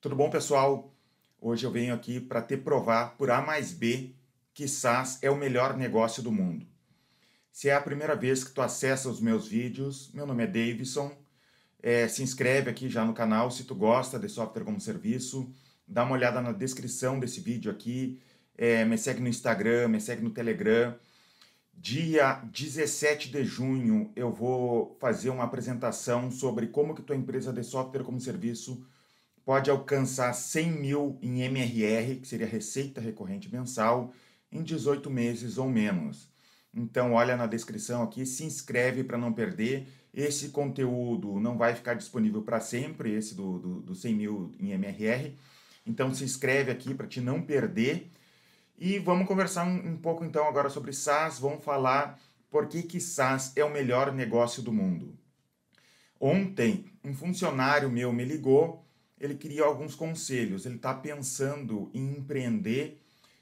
Tudo bom, pessoal? Hoje eu venho aqui para te provar por A mais B que SaaS é o melhor negócio do mundo. Se é a primeira vez que tu acessa os meus vídeos, meu nome é Davidson. É, se inscreve aqui já no canal se tu gosta de software como serviço. Dá uma olhada na descrição desse vídeo aqui. É, me segue no Instagram, me segue no Telegram. Dia 17 de junho eu vou fazer uma apresentação sobre como que tua empresa de software como serviço pode alcançar 100 mil em MRR, que seria receita recorrente mensal, em 18 meses ou menos. Então, olha na descrição aqui, se inscreve para não perder. Esse conteúdo não vai ficar disponível para sempre, esse do, do, do 100 mil em MRR. Então, se inscreve aqui para te não perder. E vamos conversar um, um, pouco então agora sobre SaaS. Vamos falar por que, que SaaS é o melhor negócio do mundo. Ontem, um funcionário meu me ligou ele queria alguns conselhos. Ele está pensando em empreender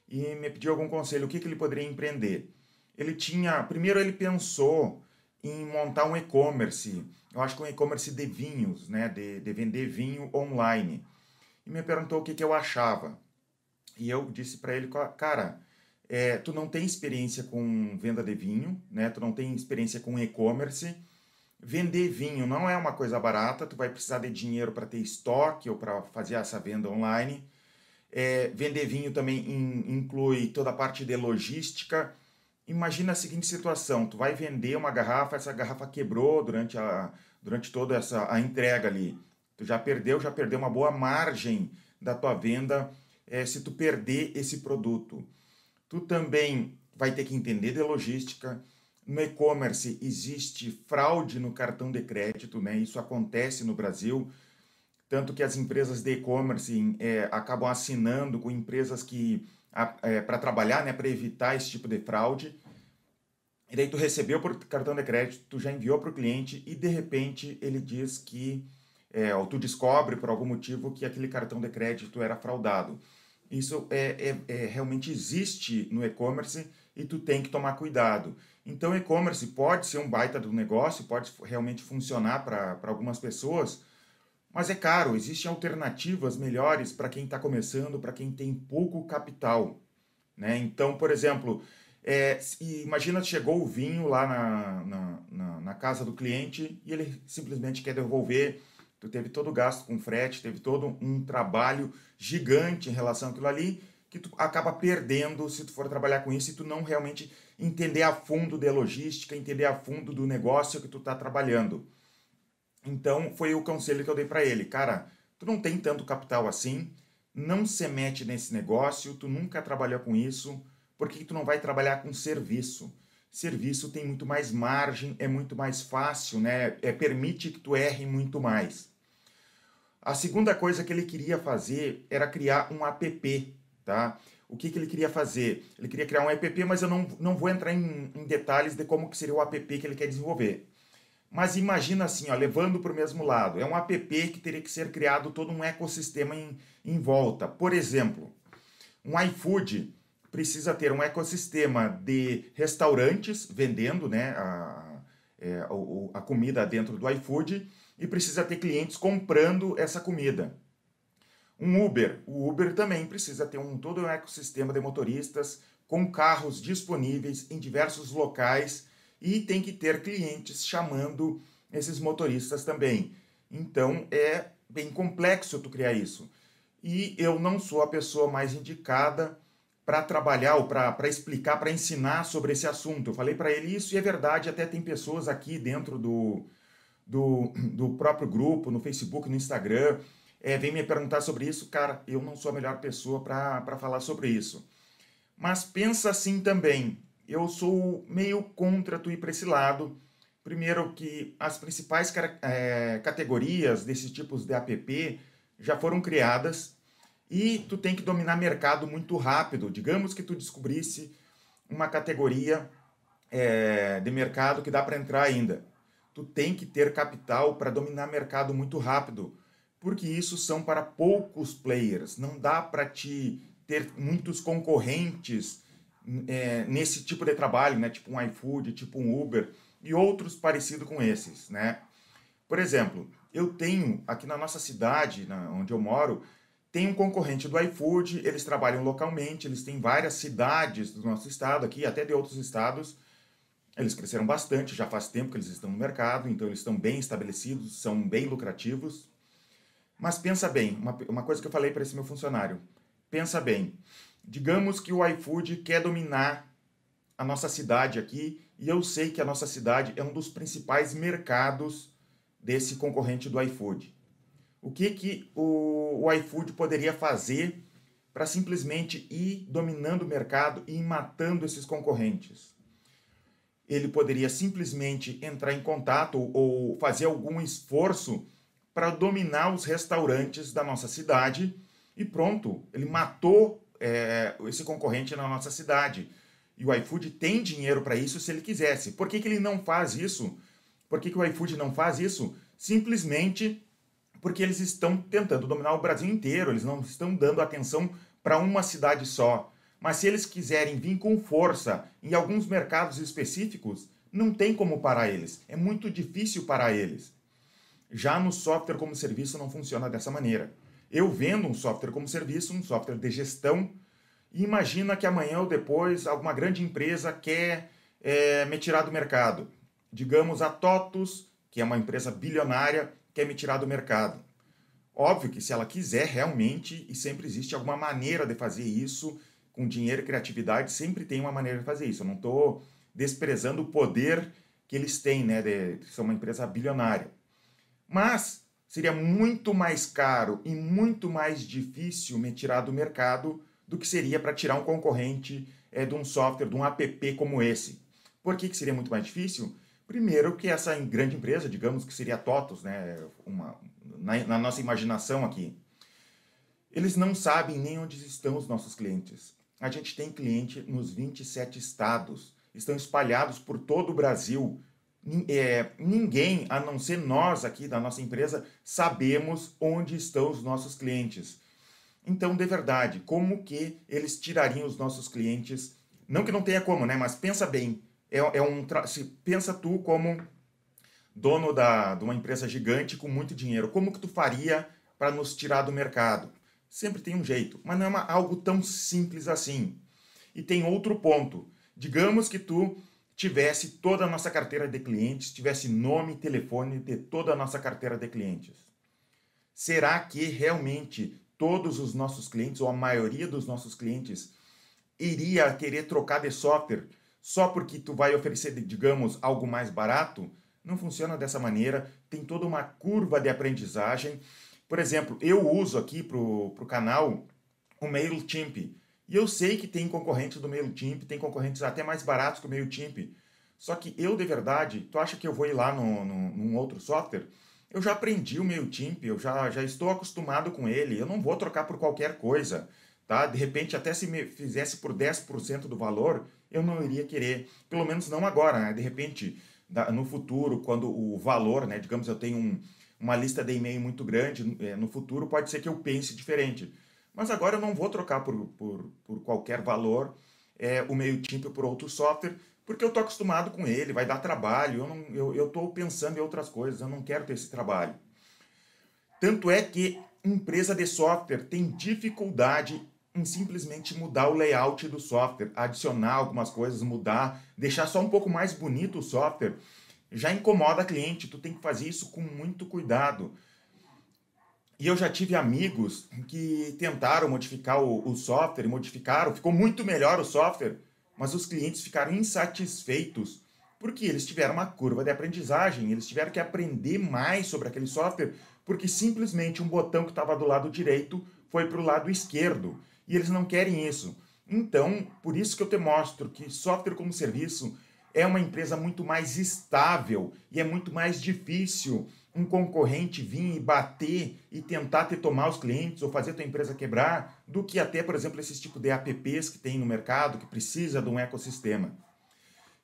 e me pediu algum conselho. O que, que ele poderia empreender? Ele tinha. Primeiro, ele pensou em montar um e-commerce. Eu acho que um e-commerce de vinhos, né? De, de vender vinho online. E me perguntou o que, que eu achava. E eu disse para ele, cara, é, tu não tem experiência com venda de vinho, né? Tu não tem experiência com e-commerce Vender vinho não é uma coisa barata, tu vai precisar de dinheiro para ter estoque ou para fazer essa venda online. É, vender vinho também in, inclui toda a parte de logística. Imagina a seguinte situação: tu vai vender uma garrafa, essa garrafa quebrou durante, a, durante toda essa a entrega ali. Tu já perdeu, já perdeu uma boa margem da tua venda é, se tu perder esse produto. Tu também vai ter que entender de logística no e-commerce existe fraude no cartão de crédito, né? Isso acontece no Brasil, tanto que as empresas de e-commerce é, acabam assinando com empresas que é, para trabalhar, né, para evitar esse tipo de fraude. E daí tu recebeu por cartão de crédito, tu já enviou para o cliente e de repente ele diz que é, ou tu descobre por algum motivo que aquele cartão de crédito era fraudado. Isso é, é, é realmente existe no e-commerce e tu tem que tomar cuidado. Então, e-commerce pode ser um baita do negócio, pode realmente funcionar para algumas pessoas, mas é caro. Existem alternativas melhores para quem está começando, para quem tem pouco capital. Né? Então, por exemplo, é, imagina chegou o vinho lá na, na, na, na, casa do cliente e ele simplesmente quer devolver. Tu teve todo o gasto com frete, teve todo um trabalho gigante em relação àquilo ali que tu acaba perdendo se tu for trabalhar com isso e tu não realmente entender a fundo da logística, entender a fundo do negócio que tu está trabalhando. Então, foi o conselho que eu dei para ele. Cara, tu não tem tanto capital assim, não se mete nesse negócio, tu nunca trabalhou com isso, por que tu não vai trabalhar com serviço? Serviço tem muito mais margem, é muito mais fácil, né? É, permite que tu erre muito mais. A segunda coisa que ele queria fazer era criar um app tá? O que, que ele queria fazer? Ele queria criar um app, mas eu não, não vou entrar em, em detalhes de como que seria o app que ele quer desenvolver. Mas imagina assim, ó, levando para o mesmo lado, é um app que teria que ser criado todo um ecossistema em, em volta. Por exemplo, um iFood precisa ter um ecossistema de restaurantes vendendo né, a, é, a, a comida dentro do iFood e precisa ter clientes comprando essa comida. Um Uber. O Uber também precisa ter um, todo um ecossistema de motoristas com carros disponíveis em diversos locais e tem que ter clientes chamando esses motoristas também. Então é bem complexo tu criar isso. E eu não sou a pessoa mais indicada para trabalhar ou para explicar, para ensinar sobre esse assunto. Eu falei para ele isso e é verdade, até tem pessoas aqui dentro do, do, do próprio grupo, no Facebook, no Instagram, é, vem me perguntar sobre isso, cara, eu não sou a melhor pessoa para falar sobre isso. Mas pensa assim também, eu sou meio contra tu ir para esse lado. Primeiro que as principais é, categorias desses tipos de app já foram criadas e tu tem que dominar mercado muito rápido. Digamos que tu descobrisse uma categoria é, de mercado que dá para entrar ainda. Tu tem que ter capital para dominar mercado muito rápido porque isso são para poucos players. Não dá para te ter muitos concorrentes é, nesse tipo de trabalho, né? Tipo um iFood, tipo um Uber e outros parecidos com esses, né? Por exemplo, eu tenho aqui na nossa cidade, na, onde eu moro, tem um concorrente do iFood, eles trabalham localmente, eles têm várias cidades do nosso estado aqui, até de outros estados. Eles cresceram bastante, já faz tempo que eles estão no mercado, então eles estão bem estabelecidos, são bem lucrativos. Mas pensa bem, uma, uma coisa que eu falei para esse meu funcionário. Pensa bem, digamos que o iFood quer dominar a nossa cidade aqui, e eu sei que a nossa cidade é um dos principais mercados desse concorrente do iFood. O que, que o, o iFood poderia fazer para simplesmente ir dominando o mercado e matando esses concorrentes? Ele poderia simplesmente entrar em contato ou fazer algum esforço para dominar os restaurantes da nossa cidade e pronto, ele matou é, esse concorrente na nossa cidade. E o iFood tem dinheiro para isso se ele quisesse. Por que, que ele não faz isso? Por que, que o iFood não faz isso? Simplesmente porque eles estão tentando dominar o Brasil inteiro, eles não estão dando atenção para uma cidade só. Mas se eles quiserem vir com força em alguns mercados específicos, não tem como parar eles. É muito difícil parar eles. Já no software como serviço não funciona dessa maneira. Eu vendo um software como serviço, um software de gestão, e imagina que amanhã ou depois alguma grande empresa quer é, me tirar do mercado. Digamos a TOTUS, que é uma empresa bilionária, quer me tirar do mercado. Óbvio que se ela quiser realmente, e sempre existe alguma maneira de fazer isso, com dinheiro e criatividade, sempre tem uma maneira de fazer isso. Eu não estou desprezando o poder que eles têm, né, de ser uma empresa bilionária. Mas seria muito mais caro e muito mais difícil me tirar do mercado do que seria para tirar um concorrente é, de um software, de um app como esse. Por que, que seria muito mais difícil? Primeiro que essa grande empresa, digamos que seria a TOTOS, né, uma, na, na nossa imaginação aqui, eles não sabem nem onde estão os nossos clientes. A gente tem cliente nos 27 estados, estão espalhados por todo o Brasil. É, ninguém, a não ser nós aqui da nossa empresa, sabemos onde estão os nossos clientes. Então, de verdade, como que eles tirariam os nossos clientes? Não que não tenha como, né? Mas pensa bem, é, é um se pensa tu como dono da, de uma empresa gigante com muito dinheiro, como que tu faria para nos tirar do mercado? Sempre tem um jeito, mas não é uma, algo tão simples assim. E tem outro ponto. Digamos que tu tivesse toda a nossa carteira de clientes, tivesse nome e telefone de toda a nossa carteira de clientes. Será que realmente todos os nossos clientes, ou a maioria dos nossos clientes, iria querer trocar de software só porque tu vai oferecer, digamos, algo mais barato, não funciona dessa maneira. Tem toda uma curva de aprendizagem. Por exemplo, eu uso aqui para o canal o MailChimp. E eu sei que tem concorrentes do MailChimp, tem concorrentes até mais baratos que o MailChimp. Só que eu, de verdade, tu acha que eu vou ir lá no, no, num outro software? Eu já aprendi o MailChimp, eu já, já estou acostumado com ele, eu não vou trocar por qualquer coisa. Tá? De repente, até se me fizesse por 10% do valor, eu não iria querer, pelo menos não agora, né? De repente, no futuro, quando o valor, né? Digamos, eu tenho um, uma lista de e-mail muito grande, é, no futuro pode ser que eu pense diferente. Mas agora eu não vou trocar por, por, por qualquer valor é, o MailChimp por outro software, porque eu estou acostumado com ele, vai dar trabalho, eu estou eu, eu pensando em outras coisas, eu não quero ter esse trabalho. Tanto é que empresa de software tem dificuldade em simplesmente mudar o layout do software, adicionar algumas coisas, mudar, deixar só um pouco mais bonito o software, já incomoda cliente. Tu tem que fazer isso com muito cuidado. E eu já tive amigos que tentaram modificar o, o software, modificaram, ficou muito melhor o software, mas os clientes ficaram insatisfeitos porque eles tiveram uma curva de aprendizagem, eles tiveram que aprender mais sobre aquele software, porque simplesmente um botão que estava do lado direito foi para o lado esquerdo e eles não querem isso. Então, por isso que eu te mostro que software como serviço é uma empresa muito mais estável e é muito mais difícil um concorrente vir e bater e tentar te tomar os clientes ou fazer tua empresa quebrar do que até, por exemplo, esses tipos de apps que tem no mercado que precisa de um ecossistema.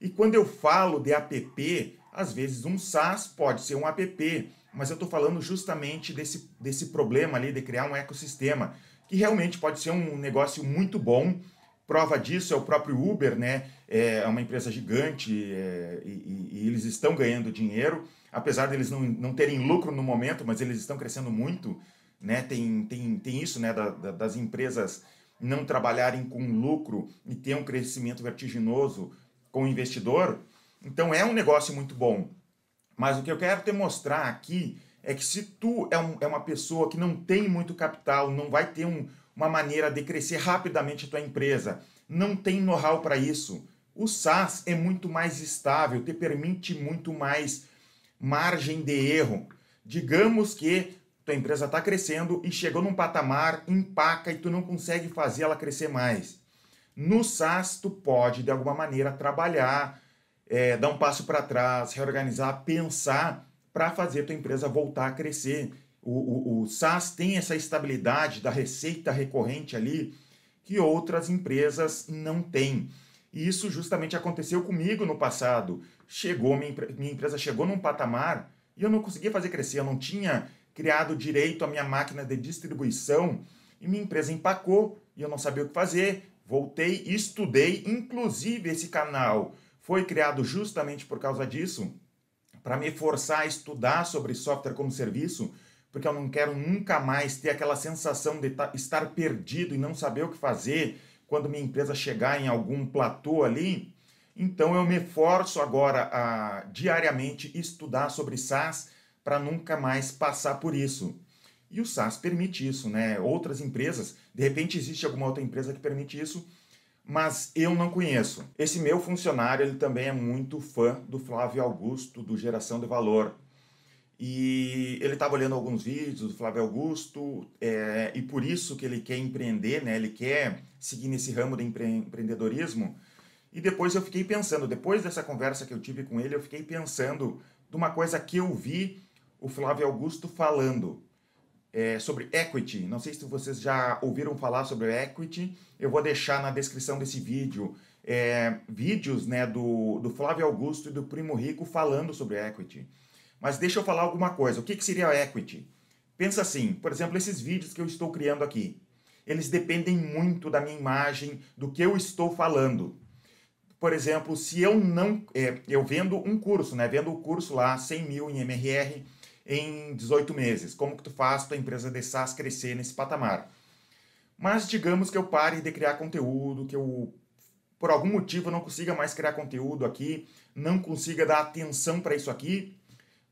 E quando eu falo de app, às vezes um SaaS pode ser um app, mas eu estou falando justamente desse, desse problema ali de criar um ecossistema que realmente pode ser um negócio muito bom. Prova disso é o próprio Uber, né? É uma empresa gigante é, e, e, eles estão ganhando dinheiro, apesar deles não, não terem lucro no momento, mas eles estão crescendo muito. né? Tem, tem, tem isso, né? Da, da, das empresas não trabalharem com lucro e ter um crescimento vertiginoso com o investidor. Então é um negócio muito bom. Mas o que eu quero te mostrar aqui é que se tu é, um, é uma pessoa que não tem muito capital, não vai ter um, uma maneira de crescer rapidamente a tua empresa, não tem know-how para isso, o SaaS é muito mais estável, te permite muito mais margem de erro. Digamos que tua empresa está crescendo e chegou num patamar, empaca e tu não consegue fazer ela crescer mais. No SaaS, tu pode, de alguma maneira, trabalhar, é, dar um passo para trás, reorganizar, pensar para fazer tua empresa voltar a crescer. O, o, o SaaS tem essa estabilidade da receita recorrente ali que outras empresas não têm. E isso justamente aconteceu comigo no passado. Chegou, minha, minha empresa chegou num patamar e eu não conseguia fazer crescer, eu não tinha criado direito a minha máquina de distribuição e minha empresa empacou e eu não sabia o que fazer. Voltei, estudei, inclusive esse canal foi criado justamente por causa disso, para me forçar a estudar sobre software como serviço, porque eu não quero nunca mais ter aquela sensação de estar perdido e não saber o que fazer quando minha empresa chegar em algum platô ali. Então eu me forço agora a diariamente estudar sobre SaaS para nunca mais passar por isso. E o SaaS permite isso, né? Outras empresas, de repente existe alguma outra empresa que permite isso, mas eu não conheço. Esse meu funcionário, ele também é muito fã do Flávio Augusto, do Geração de Valor. E ele estava olhando alguns vídeos do Flávio Augusto, é, e por isso que ele quer empreender, né? ele quer seguir nesse ramo de empre empreendedorismo. E depois eu fiquei pensando, depois dessa conversa que eu tive com ele, eu fiquei pensando de uma coisa que eu vi o Flávio Augusto falando é, sobre equity. Não sei se vocês já ouviram falar sobre equity. Eu vou deixar na descrição desse vídeo é, vídeos né, do, do Flávio Augusto e do Primo Rico falando sobre equity. Mas deixa eu falar alguma coisa. O que, que seria equity? Pensa assim, por exemplo, esses vídeos que eu estou criando aqui. Eles dependem muito da minha imagem, do que eu estou falando. Por exemplo, se eu não. É, eu vendo um curso, né? Vendo o curso lá, 100 mil em MRR em 18 meses. Como que tu faz tua empresa de SaaS crescer nesse patamar? Mas digamos que eu pare de criar conteúdo, que eu por algum motivo não consiga mais criar conteúdo aqui, não consiga dar atenção para isso aqui,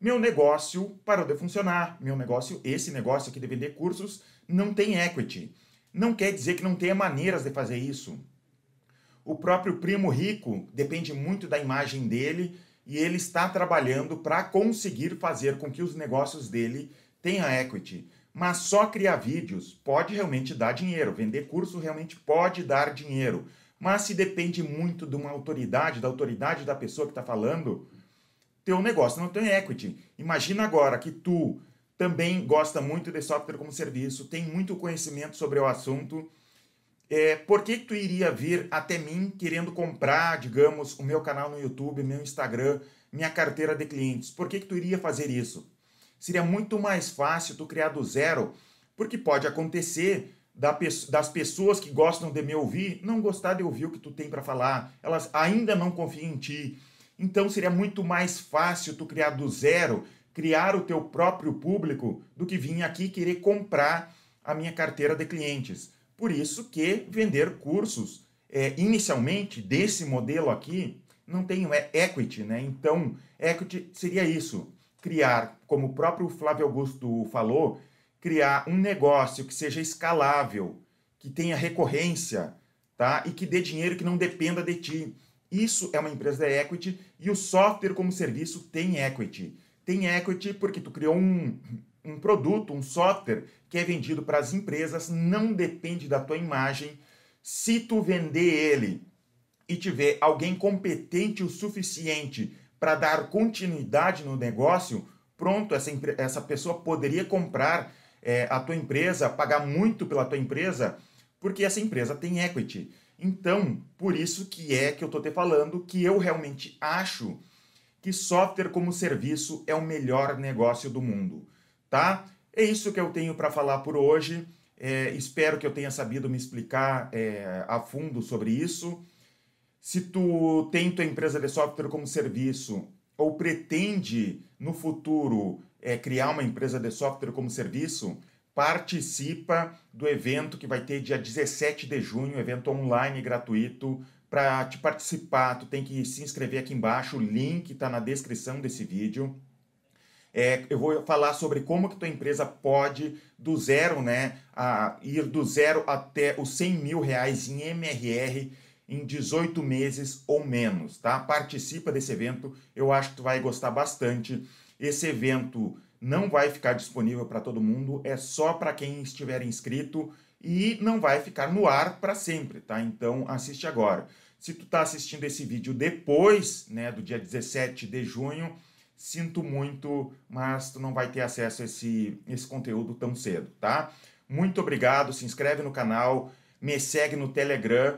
meu negócio parou de funcionar. Meu negócio, esse negócio aqui de vender cursos, não tem equity. Não quer dizer que não tenha maneiras de fazer isso. O próprio primo rico depende muito da imagem dele e ele está trabalhando para conseguir fazer com que os negócios dele tenham equity. Mas só criar vídeos pode realmente dar dinheiro, vender curso realmente pode dar dinheiro. Mas se depende muito de uma autoridade, da autoridade da pessoa que está falando, teu negócio não tem equity. Imagina agora que tu também gosta muito de software como serviço, tem muito conhecimento sobre o assunto. É, por que, que tu iria vir até mim querendo comprar, digamos, o meu canal no YouTube, meu Instagram, minha carteira de clientes? Por que, que tu iria fazer isso? Seria muito mais fácil tu criar do zero, porque pode acontecer das pessoas que gostam de me ouvir não gostar de ouvir o que tu tem para falar, elas ainda não confiam em ti então seria muito mais fácil tu criar do zero, criar o teu próprio público, do que vir aqui querer comprar a minha carteira de clientes. Por isso que vender cursos, é, inicialmente, desse modelo aqui, não tem é equity, né? Então, equity seria isso, criar, como o próprio Flávio Augusto falou, criar um negócio que seja escalável, que tenha recorrência, tá? E que dê dinheiro que não dependa de ti. Isso é uma empresa de equity e o software como serviço tem equity. Tem equity porque tu criou um, um produto, um software que é vendido para as empresas, não depende da tua imagem. Se tu vender ele e tiver alguém competente o suficiente para dar continuidade no negócio, pronto, essa, essa pessoa poderia comprar é, a tua empresa, pagar muito pela tua empresa, porque essa empresa tem equity. Então, por isso que é que eu estou te falando que eu realmente acho que software como serviço é o melhor negócio do mundo, tá? É isso que eu tenho para falar por hoje. É, espero que eu tenha sabido me explicar é, a fundo sobre isso. Se tu tem tua empresa de software como serviço ou pretende no futuro é, criar uma empresa de software como serviço, participa do evento que vai ter dia 17 de junho, evento online gratuito. Para te participar, tu tem que se inscrever aqui embaixo, o link está na descrição desse vídeo. É, eu vou falar sobre como que tua empresa pode, do zero, né, a, ir do zero até os 100 mil reais em MRR em 18 meses ou menos, tá? Participa desse evento, eu acho que tu vai gostar bastante. Esse evento não vai ficar disponível para todo mundo, é só para quem estiver inscrito e não vai ficar no ar para sempre, tá? Então assiste agora. Se tu está assistindo esse vídeo depois, né, do dia 17 de junho, sinto muito, mas tu não vai ter acesso a esse, esse conteúdo tão cedo, tá? Muito obrigado, se inscreve no canal, me segue no Telegram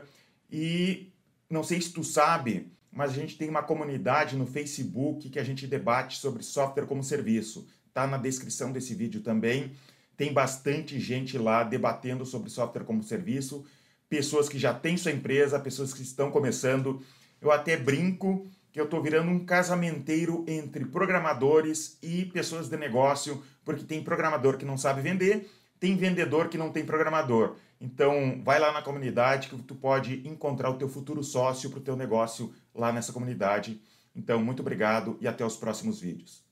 e não sei se tu sabe, mas a gente tem uma comunidade no Facebook que a gente debate sobre software como serviço. Tá na descrição desse vídeo também. Tem bastante gente lá debatendo sobre software como serviço, pessoas que já têm sua empresa, pessoas que estão começando. Eu até brinco que eu estou virando um casamenteiro entre programadores e pessoas de negócio, porque tem programador que não sabe vender, tem vendedor que não tem programador. Então, vai lá na comunidade que tu pode encontrar o teu futuro sócio para o teu negócio lá nessa comunidade. Então, muito obrigado e até os próximos vídeos.